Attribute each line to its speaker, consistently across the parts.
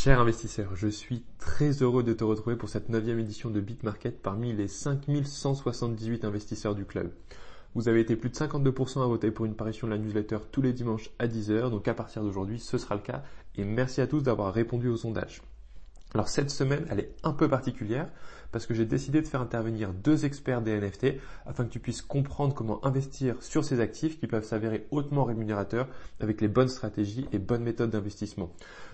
Speaker 1: Cher investisseur, je suis très heureux de te retrouver pour cette neuvième édition de BitMarket parmi les 5178 investisseurs du club. Vous avez été plus de 52% à voter pour une parution de la newsletter tous les dimanches à 10h, donc à partir d'aujourd'hui ce sera le cas et merci à tous d'avoir répondu au sondage. Alors cette semaine, elle est un peu particulière parce que j'ai décidé de faire intervenir deux experts des NFT afin que tu puisses comprendre comment investir sur ces actifs qui peuvent s'avérer hautement rémunérateurs avec les bonnes stratégies et bonnes méthodes d'investissement.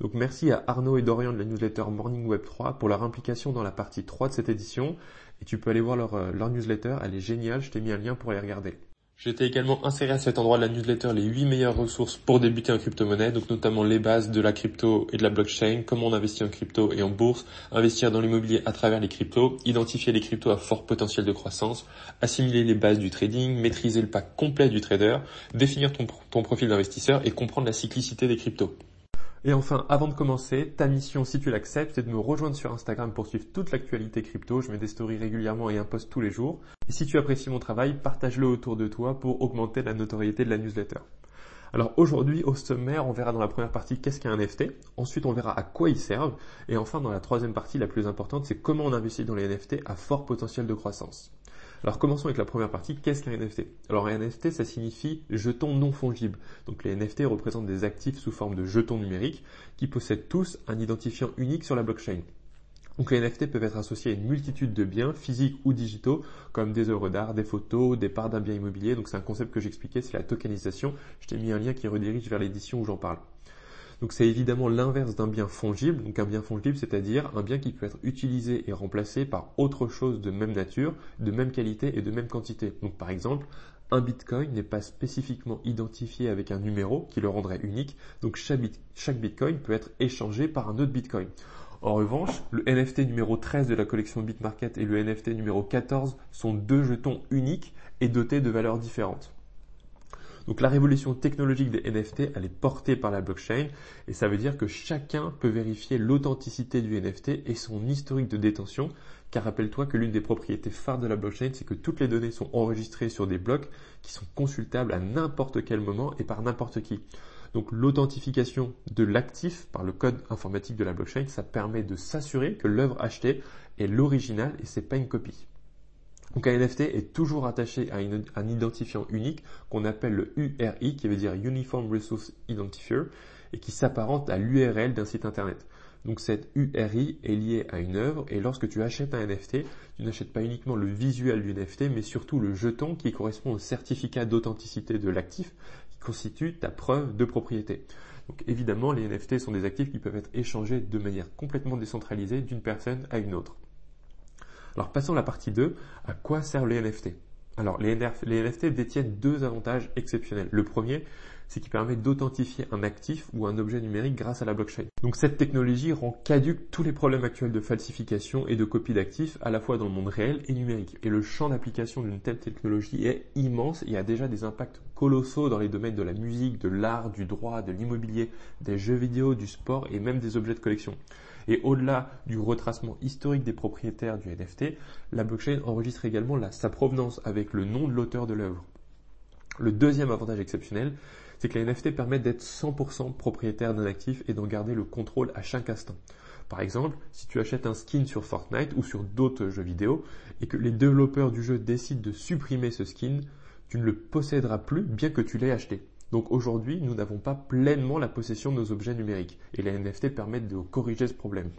Speaker 1: Donc merci à Arnaud et Dorian de la newsletter Morning Web 3 pour leur implication dans la partie 3 de cette édition et tu peux aller voir leur, euh, leur newsletter, elle est géniale, je t'ai mis un lien pour aller regarder. J'ai également inséré à cet endroit de la newsletter les 8 meilleures ressources pour débuter en crypto-monnaie, donc notamment les bases de la crypto et de la blockchain, comment on investit en crypto et en bourse, investir dans l'immobilier à travers les cryptos, identifier les cryptos à fort potentiel de croissance, assimiler les bases du trading, maîtriser le pack complet du trader, définir ton, ton profil d'investisseur et comprendre la cyclicité des cryptos. Et enfin, avant de commencer, ta mission, si tu l'acceptes, c'est de me rejoindre sur Instagram pour suivre toute l'actualité crypto. Je mets des stories régulièrement et un post tous les jours. Et si tu apprécies mon travail, partage-le autour de toi pour augmenter la notoriété de la newsletter. Alors aujourd'hui, au sommaire, on verra dans la première partie qu'est-ce qu'un NFT. Ensuite, on verra à quoi ils servent. Et enfin, dans la troisième partie, la plus importante, c'est comment on investit dans les NFT à fort potentiel de croissance. Alors commençons avec la première partie, qu'est-ce qu'un NFT Alors un NFT, ça signifie jeton non fongible. Donc les NFT représentent des actifs sous forme de jetons numériques qui possèdent tous un identifiant unique sur la blockchain. Donc les NFT peuvent être associés à une multitude de biens, physiques ou digitaux, comme des œuvres d'art, des photos, des parts d'un bien immobilier. Donc c'est un concept que j'expliquais, c'est la tokenisation. Je t'ai mis un lien qui redirige vers l'édition où j'en parle. Donc c'est évidemment l'inverse d'un bien fongible. Donc un bien fongible, c'est-à-dire un bien qui peut être utilisé et remplacé par autre chose de même nature, de même qualité et de même quantité. Donc par exemple, un bitcoin n'est pas spécifiquement identifié avec un numéro qui le rendrait unique. Donc chaque, bitcoin peut être échangé par un autre bitcoin. En revanche, le NFT numéro 13 de la collection Bitmarket et le NFT numéro 14 sont deux jetons uniques et dotés de valeurs différentes. Donc la révolution technologique des NFT, elle est portée par la blockchain et ça veut dire que chacun peut vérifier l'authenticité du NFT et son historique de détention. Car rappelle-toi que l'une des propriétés phares de la blockchain, c'est que toutes les données sont enregistrées sur des blocs qui sont consultables à n'importe quel moment et par n'importe qui. Donc l'authentification de l'actif par le code informatique de la blockchain, ça permet de s'assurer que l'œuvre achetée est l'original et c'est pas une copie. Donc un NFT est toujours attaché à un identifiant unique qu'on appelle le URI, qui veut dire Uniform Resource Identifier, et qui s'apparente à l'URL d'un site internet. Donc cette URI est liée à une œuvre et lorsque tu achètes un NFT, tu n'achètes pas uniquement le visuel du NFT, mais surtout le jeton qui correspond au certificat d'authenticité de l'actif constitue ta preuve de propriété. Donc évidemment, les NFT sont des actifs qui peuvent être échangés de manière complètement décentralisée d'une personne à une autre. Alors passons à la partie 2, à quoi servent les NFT Alors les, NFT détiennent deux avantages exceptionnels. Le premier, c'est qu'il permet d'authentifier un actif ou un objet numérique grâce à la blockchain. Donc cette technologie rend caduque tous les problèmes actuels de falsification et de copie d'actifs à la fois dans le monde réel et numérique. Et le champ d'application d'une telle technologie est immense et a déjà des impacts colossaux dans les domaines de la musique, de l'art, du droit, de l'immobilier, des jeux vidéo, du sport et même des objets de collection. Et au-delà du retracement historique des propriétaires du NFT, la blockchain enregistre également sa provenance avec le nom de l'auteur de l'œuvre. Le deuxième avantage exceptionnel, c'est que les NFT permettent d'être 100% propriétaire d'un actif et d'en garder le contrôle à chaque instant. Par exemple, si tu achètes un skin sur Fortnite ou sur d'autres jeux vidéo et que les développeurs du jeu décident de supprimer ce skin, tu ne le posséderas plus bien que tu l'aies acheté. Donc aujourd'hui, nous n'avons pas pleinement la possession de nos objets numériques et les NFT permettent de corriger ce problème.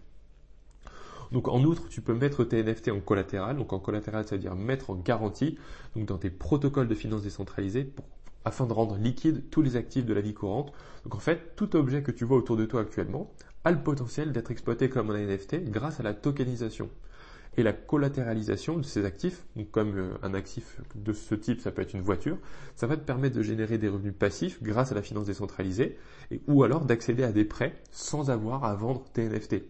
Speaker 1: Donc en outre, tu peux mettre tes NFT en collatéral. Donc en collatéral, ça veut dire mettre en garantie donc dans tes protocoles de finances décentralisés afin de rendre liquide tous les actifs de la vie courante. Donc en fait, tout objet que tu vois autour de toi actuellement a le potentiel d'être exploité comme un NFT grâce à la tokenisation et la collatéralisation de ces actifs, comme euh, un actif de ce type, ça peut être une voiture, ça va te permettre de générer des revenus passifs grâce à la finance décentralisée, ou alors d'accéder à des prêts sans avoir à vendre tes NFT.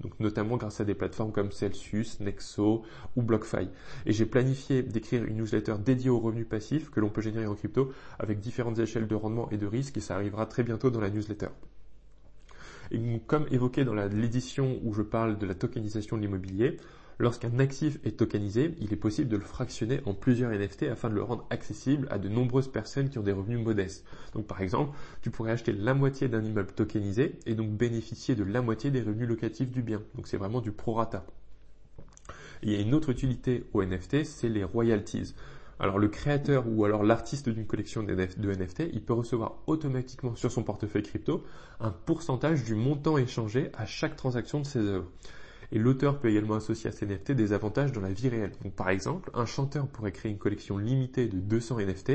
Speaker 1: Donc notamment grâce à des plateformes comme Celsius, Nexo ou BlockFi. Et j'ai planifié d'écrire une newsletter dédiée aux revenus passifs que l'on peut générer en crypto avec différentes échelles de rendement et de risque et ça arrivera très bientôt dans la newsletter. Et comme évoqué dans l'édition où je parle de la tokenisation de l'immobilier, Lorsqu'un actif est tokenisé, il est possible de le fractionner en plusieurs NFT afin de le rendre accessible à de nombreuses personnes qui ont des revenus modestes. Donc par exemple, tu pourrais acheter la moitié d'un immeuble tokenisé et donc bénéficier de la moitié des revenus locatifs du bien. Donc c'est vraiment du prorata. Il y a une autre utilité au NFT, c'est les royalties. Alors le créateur ou alors l'artiste d'une collection de NFT, il peut recevoir automatiquement sur son portefeuille crypto un pourcentage du montant échangé à chaque transaction de ses œuvres. Et l'auteur peut également associer à ces NFT des avantages dans la vie réelle. Donc par exemple, un chanteur pourrait créer une collection limitée de 200 NFT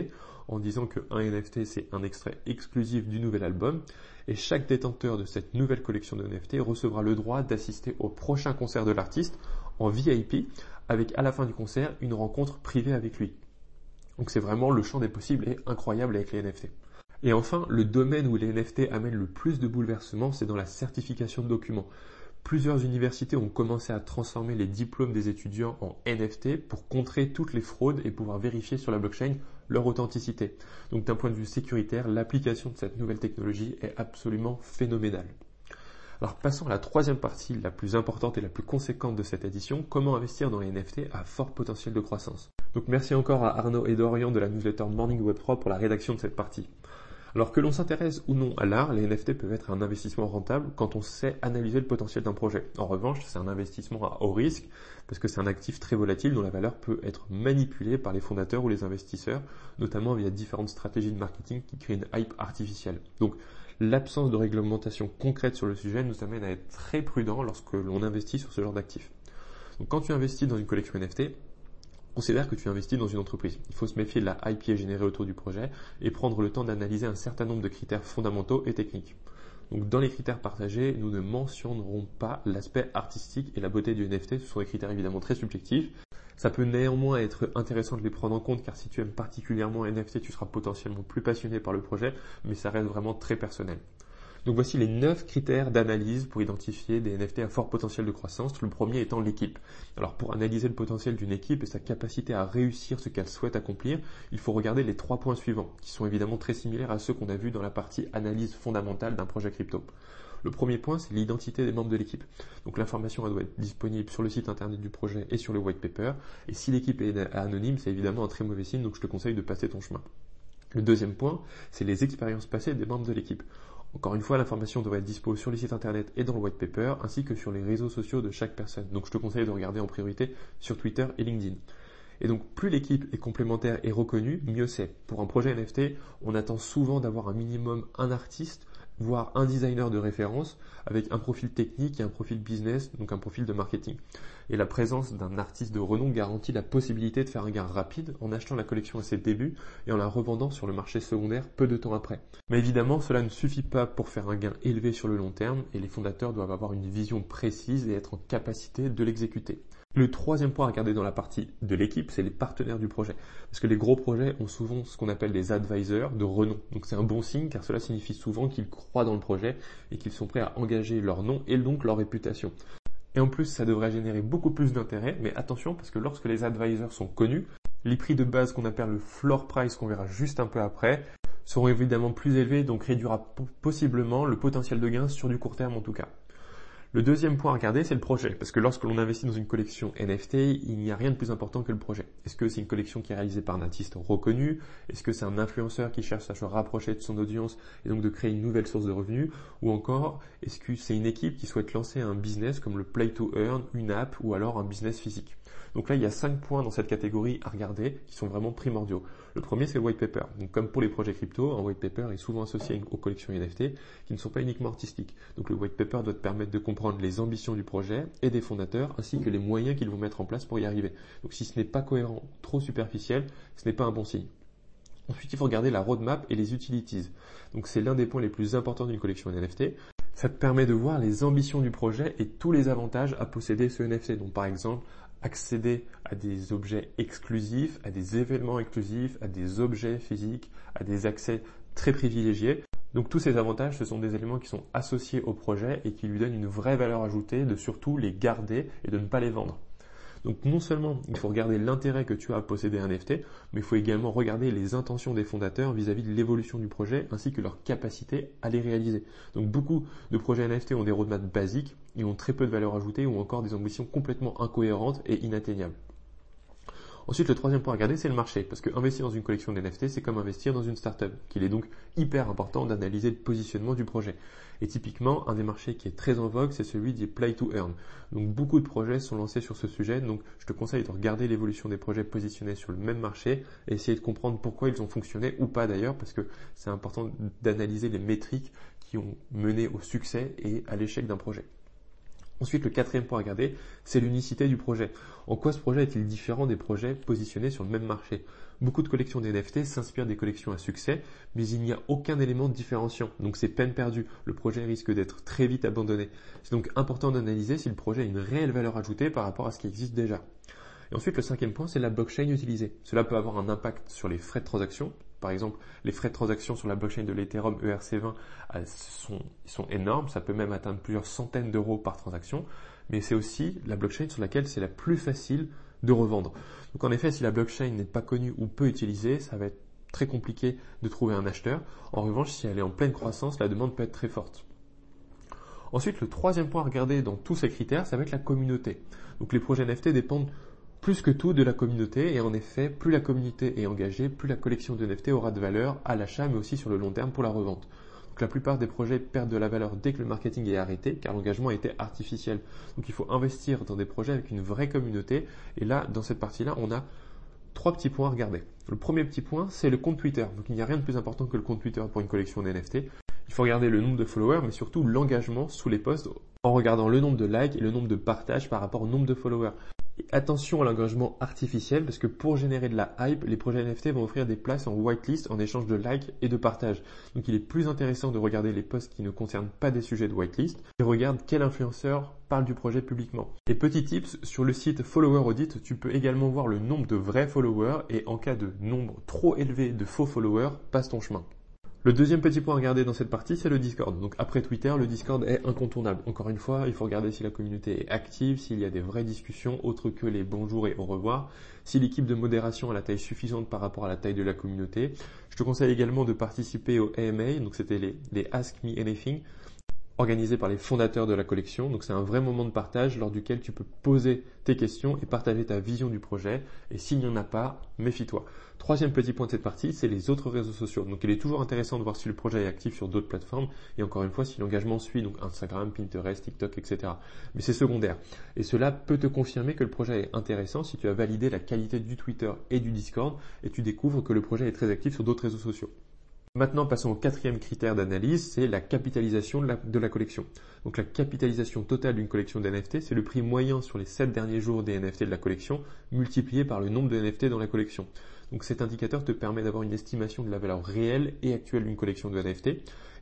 Speaker 1: en disant que un NFT c'est un extrait exclusif du nouvel album et chaque détenteur de cette nouvelle collection de NFT recevra le droit d'assister au prochain concert de l'artiste en VIP avec à la fin du concert une rencontre privée avec lui. Donc c'est vraiment le champ des possibles et incroyable avec les NFT. Et enfin, le domaine où les NFT amènent le plus de bouleversements, c'est dans la certification de documents. Plusieurs universités ont commencé à transformer les diplômes des étudiants en NFT pour contrer toutes les fraudes et pouvoir vérifier sur la blockchain leur authenticité. Donc d'un point de vue sécuritaire, l'application de cette nouvelle technologie est absolument phénoménale. Alors passons à la troisième partie, la plus importante et la plus conséquente de cette édition, comment investir dans les NFT à fort potentiel de croissance. Donc merci encore à Arnaud et Dorian de la newsletter Morning Web 3 pour la rédaction de cette partie. Alors que l'on s'intéresse ou non à l'art, les NFT peuvent être un investissement rentable quand on sait analyser le potentiel d'un projet. En revanche, c'est un investissement à haut risque parce que c'est un actif très volatile dont la valeur peut être manipulée par les fondateurs ou les investisseurs, notamment via différentes stratégies de marketing qui créent une hype artificielle. Donc l'absence de réglementation concrète sur le sujet nous amène à être très prudent lorsque l'on investit sur ce genre d'actifs. Donc quand tu investis dans une collection NFT, Considère que tu investis dans une entreprise. Il faut se méfier de la hype générée autour du projet et prendre le temps d'analyser un certain nombre de critères fondamentaux et techniques. Donc dans les critères partagés, nous ne mentionnerons pas l'aspect artistique et la beauté du NFT. Ce sont des critères évidemment très subjectifs. Ça peut néanmoins être intéressant de les prendre en compte car si tu aimes particulièrement NFT, tu seras potentiellement plus passionné par le projet, mais ça reste vraiment très personnel. Donc voici les 9 critères d'analyse pour identifier des NFT à fort potentiel de croissance, le premier étant l'équipe. Alors pour analyser le potentiel d'une équipe et sa capacité à réussir ce qu'elle souhaite accomplir, il faut regarder les trois points suivants, qui sont évidemment très similaires à ceux qu'on a vus dans la partie analyse fondamentale d'un projet crypto. Le premier point, c'est l'identité des membres de l'équipe. Donc l'information doit être disponible sur le site internet du projet et sur le white paper. Et si l'équipe est anonyme, c'est évidemment un très mauvais signe, donc je te conseille de passer ton chemin. Le deuxième point, c'est les expériences passées des membres de l'équipe. Encore une fois, l'information devrait être disponible sur les sites internet et dans le white paper, ainsi que sur les réseaux sociaux de chaque personne. Donc je te conseille de regarder en priorité sur Twitter et LinkedIn. Et donc plus l'équipe est complémentaire et reconnue, mieux c'est. Pour un projet NFT, on attend souvent d'avoir un minimum un artiste voire un designer de référence avec un profil technique et un profil business, donc un profil de marketing. Et la présence d'un artiste de renom garantit la possibilité de faire un gain rapide en achetant la collection à ses débuts et en la revendant sur le marché secondaire peu de temps après. Mais évidemment, cela ne suffit pas pour faire un gain élevé sur le long terme et les fondateurs doivent avoir une vision précise et être en capacité de l'exécuter. Le troisième point à regarder dans la partie de l'équipe, c'est les partenaires du projet. Parce que les gros projets ont souvent ce qu'on appelle des advisors de renom. Donc c'est un bon signe car cela signifie souvent qu'ils croient dans le projet et qu'ils sont prêts à engager leur nom et donc leur réputation. Et en plus, ça devrait générer beaucoup plus d'intérêt, mais attention parce que lorsque les advisors sont connus, les prix de base qu'on appelle le floor price qu'on verra juste un peu après seront évidemment plus élevés, donc réduira possiblement le potentiel de gain sur du court terme en tout cas. Le deuxième point à regarder, c'est le projet. Parce que lorsque l'on investit dans une collection NFT, il n'y a rien de plus important que le projet. Est-ce que c'est une collection qui est réalisée par un artiste reconnu? Est-ce que c'est un influenceur qui cherche à se rapprocher de son audience et donc de créer une nouvelle source de revenus? Ou encore, est-ce que c'est une équipe qui souhaite lancer un business comme le Play to Earn, une app ou alors un business physique? Donc là, il y a cinq points dans cette catégorie à regarder qui sont vraiment primordiaux. Le premier, c'est le white paper. Donc comme pour les projets crypto, un white paper est souvent associé aux collections NFT qui ne sont pas uniquement artistiques. Donc le white paper doit te permettre de comprendre les ambitions du projet et des fondateurs ainsi que les moyens qu'ils vont mettre en place pour y arriver. Donc si ce n'est pas cohérent, trop superficiel, ce n'est pas un bon signe. Ensuite, il faut regarder la roadmap et les utilities. Donc c'est l'un des points les plus importants d'une collection NFT. Ça te permet de voir les ambitions du projet et tous les avantages à posséder ce NFT. Donc par exemple, accéder à des objets exclusifs, à des événements exclusifs, à des objets physiques, à des accès très privilégiés. Donc tous ces avantages, ce sont des éléments qui sont associés au projet et qui lui donnent une vraie valeur ajoutée de surtout les garder et de ne pas les vendre. Donc non seulement il faut regarder l'intérêt que tu as à posséder un NFT, mais il faut également regarder les intentions des fondateurs vis-à-vis de l'évolution du projet ainsi que leur capacité à les réaliser. Donc beaucoup de projets NFT ont des roadmaps basiques, ils ont très peu de valeur ajoutée ou encore des ambitions complètement incohérentes et inatteignables. Ensuite, le troisième point à regarder, c'est le marché. Parce que investir dans une collection d'NFT, c'est comme investir dans une startup. Qu'il est donc hyper important d'analyser le positionnement du projet. Et typiquement, un des marchés qui est très en vogue, c'est celui des play to earn. Donc, beaucoup de projets sont lancés sur ce sujet. Donc, je te conseille de regarder l'évolution des projets positionnés sur le même marché et essayer de comprendre pourquoi ils ont fonctionné ou pas d'ailleurs, parce que c'est important d'analyser les métriques qui ont mené au succès et à l'échec d'un projet. Ensuite, le quatrième point à regarder, c'est l'unicité du projet. En quoi ce projet est-il différent des projets positionnés sur le même marché? Beaucoup de collections d'NFT s'inspirent des collections à succès, mais il n'y a aucun élément différenciant. Donc c'est peine perdue. Le projet risque d'être très vite abandonné. C'est donc important d'analyser si le projet a une réelle valeur ajoutée par rapport à ce qui existe déjà. Et ensuite, le cinquième point, c'est la blockchain utilisée. Cela peut avoir un impact sur les frais de transaction, par exemple, les frais de transaction sur la blockchain de l'Ethereum ERC20 euh, sont, sont énormes, ça peut même atteindre plusieurs centaines d'euros par transaction, mais c'est aussi la blockchain sur laquelle c'est la plus facile de revendre. Donc en effet, si la blockchain n'est pas connue ou peu utilisée, ça va être très compliqué de trouver un acheteur. En revanche, si elle est en pleine croissance, la demande peut être très forte. Ensuite, le troisième point à regarder dans tous ces critères, ça va être la communauté. Donc les projets NFT dépendent plus que tout de la communauté et en effet, plus la communauté est engagée, plus la collection de NFT aura de valeur à l'achat mais aussi sur le long terme pour la revente. Donc la plupart des projets perdent de la valeur dès que le marketing est arrêté car l'engagement été artificiel. Donc il faut investir dans des projets avec une vraie communauté et là, dans cette partie-là, on a trois petits points à regarder. Le premier petit point, c'est le compte Twitter. Donc il n'y a rien de plus important que le compte Twitter pour une collection d'NFT. Il faut regarder le nombre de followers, mais surtout l'engagement sous les posts en regardant le nombre de likes et le nombre de partages par rapport au nombre de followers attention à l'engagement artificiel parce que pour générer de la hype, les projets NFT vont offrir des places en whitelist en échange de likes et de partages. Donc il est plus intéressant de regarder les posts qui ne concernent pas des sujets de whitelist et regarde quel influenceur parle du projet publiquement. Et petit tips, sur le site Follower Audit, tu peux également voir le nombre de vrais followers et en cas de nombre trop élevé de faux followers, passe ton chemin. Le deuxième petit point à regarder dans cette partie, c'est le Discord. Donc après Twitter, le Discord est incontournable. Encore une fois, il faut regarder si la communauté est active, s'il y a des vraies discussions autres que les bonjours et au revoir, si l'équipe de modération a la taille suffisante par rapport à la taille de la communauté. Je te conseille également de participer au AMA, donc c'était les, les Ask Me Anything organisé par les fondateurs de la collection. Donc c'est un vrai moment de partage lors duquel tu peux poser tes questions et partager ta vision du projet. Et s'il n'y en a pas, méfie-toi. Troisième petit point de cette partie, c'est les autres réseaux sociaux. Donc il est toujours intéressant de voir si le projet est actif sur d'autres plateformes et encore une fois si l'engagement suit donc Instagram, Pinterest, TikTok, etc. Mais c'est secondaire. Et cela peut te confirmer que le projet est intéressant si tu as validé la qualité du Twitter et du Discord et tu découvres que le projet est très actif sur d'autres réseaux sociaux. Maintenant, passons au quatrième critère d'analyse, c'est la capitalisation de la, collection. Donc la capitalisation totale d'une collection d'NFT, c'est le prix moyen sur les 7 derniers jours des NFT de la collection, multiplié par le nombre de NFT dans la collection. Donc cet indicateur te permet d'avoir une estimation de la valeur réelle et actuelle d'une collection de NFT.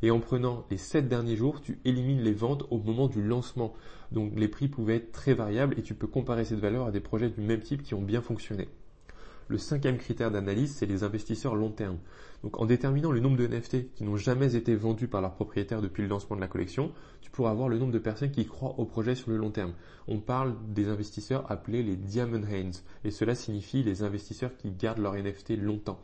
Speaker 1: Et en prenant les 7 derniers jours, tu élimines les ventes au moment du lancement. Donc les prix pouvaient être très variables et tu peux comparer cette valeur à des projets du même type qui ont bien fonctionné. Le cinquième critère d'analyse, c'est les investisseurs long terme. Donc en déterminant le nombre de NFT qui n'ont jamais été vendus par leurs propriétaires depuis le lancement de la collection, tu pourras avoir le nombre de personnes qui croient au projet sur le long terme. On parle des investisseurs appelés les Diamond Hands et cela signifie les investisseurs qui gardent leur NFT longtemps.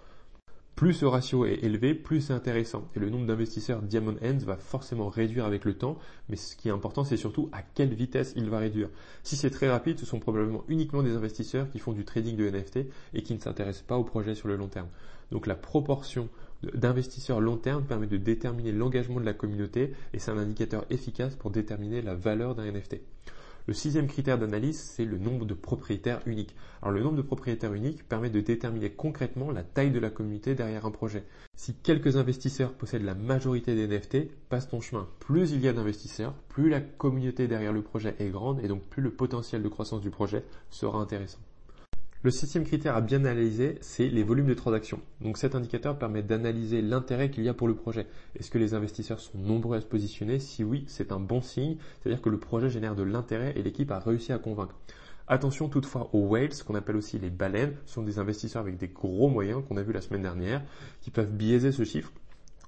Speaker 1: Plus ce ratio est élevé, plus c'est intéressant. Et le nombre d'investisseurs Diamond Hands va forcément réduire avec le temps, mais ce qui est important, c'est surtout à quelle vitesse il va réduire. Si c'est très rapide, ce sont probablement uniquement des investisseurs qui font du trading de NFT et qui ne s'intéressent pas au projet sur le long terme. Donc la proportion d'investisseurs long terme permet de déterminer l'engagement de la communauté et c'est un indicateur efficace pour déterminer la valeur d'un NFT. Le sixième critère d'analyse, c'est le nombre de propriétaires uniques. Alors le nombre de propriétaires uniques permet de déterminer concrètement la taille de la communauté derrière un projet. Si quelques investisseurs possèdent la majorité des NFT, passe ton chemin. Plus il y a d'investisseurs, plus la communauté derrière le projet est grande et donc plus le potentiel de croissance du projet sera intéressant. Le septième critère à bien analyser, c'est les volumes de transactions. Donc cet indicateur permet d'analyser l'intérêt qu'il y a pour le projet. Est-ce que les investisseurs sont nombreux à se positionner? Si oui, c'est un bon signe, c'est-à-dire que le projet génère de l'intérêt et l'équipe a réussi à convaincre. Attention toutefois aux whales, qu'on appelle aussi les baleines, sont des investisseurs avec des gros moyens qu'on a vu la semaine dernière, qui peuvent biaiser ce chiffre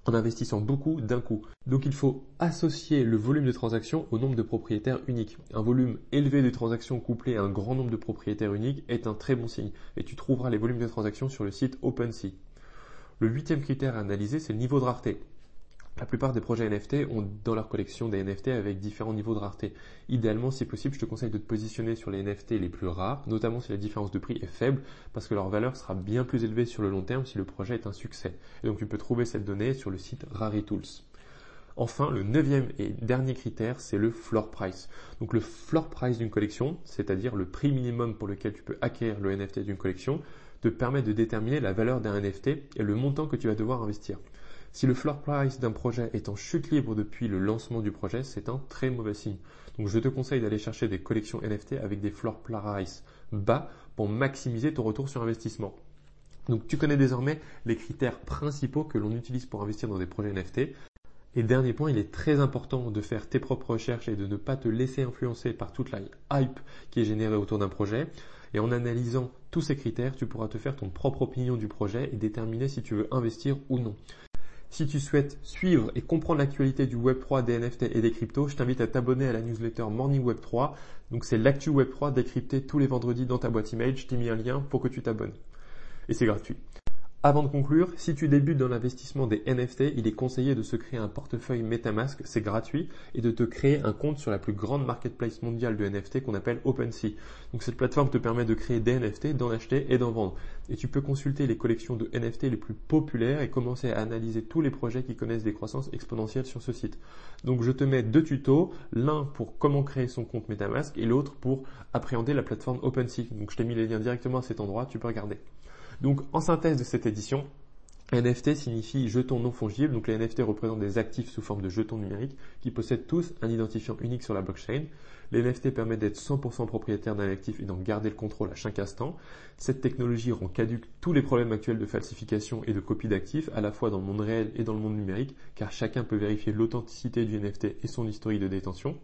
Speaker 1: en investissant beaucoup d'un coup. Donc il faut associer le volume de transactions au nombre de propriétaires uniques. Un volume élevé de transactions couplé à un grand nombre de propriétaires uniques est un très bon signe et tu trouveras les volumes de transactions sur le site OpenSea. Le huitième critère à analyser, c'est le niveau de rareté. La plupart des projets NFT ont dans leur collection des NFT avec différents niveaux de rareté. Idéalement, si possible, je te conseille de te positionner sur les NFT les plus rares, notamment si la différence de prix est faible, parce que leur valeur sera bien plus élevée sur le long terme si le projet est un succès. Et donc tu peux trouver cette donnée sur le site RariTools. Enfin, le neuvième et dernier critère, c'est le floor price. Donc le floor price d'une collection, c'est-à-dire le prix minimum pour lequel tu peux acquérir le NFT d'une collection, te permet de déterminer la valeur d'un NFT et le montant que tu vas devoir investir. Si le floor price d'un projet est en chute libre depuis le lancement du projet, c'est un très mauvais signe. Donc je te conseille d'aller chercher des collections NFT avec des floor price bas pour maximiser ton retour sur investissement. Donc tu connais désormais les critères principaux que l'on utilise pour investir dans des projets NFT. Et dernier point, il est très important de faire tes propres recherches et de ne pas te laisser influencer par toute la hype qui est générée autour d'un projet. Et en analysant tous ces critères, tu pourras te faire ton propre opinion du projet et déterminer si tu veux investir ou non. Si tu souhaites suivre et comprendre l'actualité du Web3, des NFT et des cryptos, je t'invite à t'abonner à la newsletter Morning Web3. Donc c'est l'actu Web3 décrypté tous les vendredis dans ta boîte email. Je t'ai mis un lien pour que tu t'abonnes. Et c'est gratuit. Avant de conclure, si tu débutes dans l'investissement des NFT, il est conseillé de se créer un portefeuille MetaMask, c'est gratuit, et de te créer un compte sur la plus grande marketplace mondiale de NFT qu'on appelle OpenSea. Donc cette plateforme te permet de créer des NFT, d'en acheter et d'en vendre. Et tu peux consulter les collections de NFT les plus populaires et commencer à analyser tous les projets qui connaissent des croissances exponentielles sur ce site. Donc je te mets deux tutos, l'un pour comment créer son compte MetaMask et l'autre pour appréhender la plateforme OpenSea. Donc je t'ai mis les liens directement à cet endroit, tu peux regarder. Donc en synthèse de cette édition, NFT signifie jetons non fongibles, donc les NFT représentent des actifs sous forme de jetons numériques qui possèdent tous un identifiant unique sur la blockchain. Les NFT permettent d'être 100% propriétaire d'un actif et d'en garder le contrôle à chaque instant. Cette technologie rend caduque tous les problèmes actuels de falsification et de copie d'actifs, à la fois dans le monde réel et dans le monde numérique, car chacun peut vérifier l'authenticité du NFT et son historique de détention.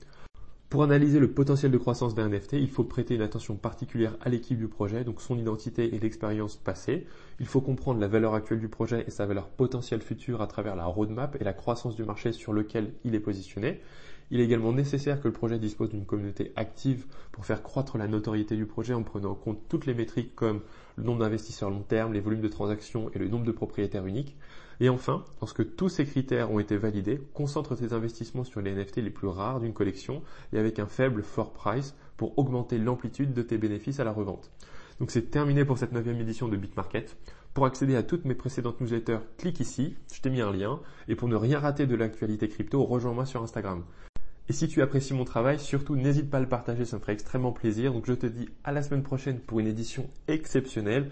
Speaker 1: Pour analyser le potentiel de croissance d'un NFT, il faut prêter une attention particulière à l'équipe du projet, donc son identité et l'expérience passée. Il faut comprendre la valeur actuelle du projet et sa valeur potentielle future à travers la roadmap et la croissance du marché sur lequel il est positionné. Il est également nécessaire que le projet dispose d'une communauté active pour faire croître la notoriété du projet en prenant en compte toutes les métriques comme le nombre d'investisseurs long terme, les volumes de transactions et le nombre de propriétaires uniques. Et enfin, lorsque tous ces critères ont été validés, concentre tes investissements sur les NFT les plus rares d'une collection et avec un faible fort price pour augmenter l'amplitude de tes bénéfices à la revente. Donc c'est terminé pour cette neuvième édition de BitMarket. Pour accéder à toutes mes précédentes newsletters, clique ici, je t'ai mis un lien. Et pour ne rien rater de l'actualité crypto, rejoins-moi sur Instagram. Et si tu apprécies mon travail, surtout n'hésite pas à le partager, ça me ferait extrêmement plaisir. Donc je te dis à la semaine prochaine pour une édition exceptionnelle.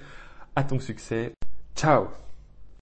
Speaker 1: À ton succès. Ciao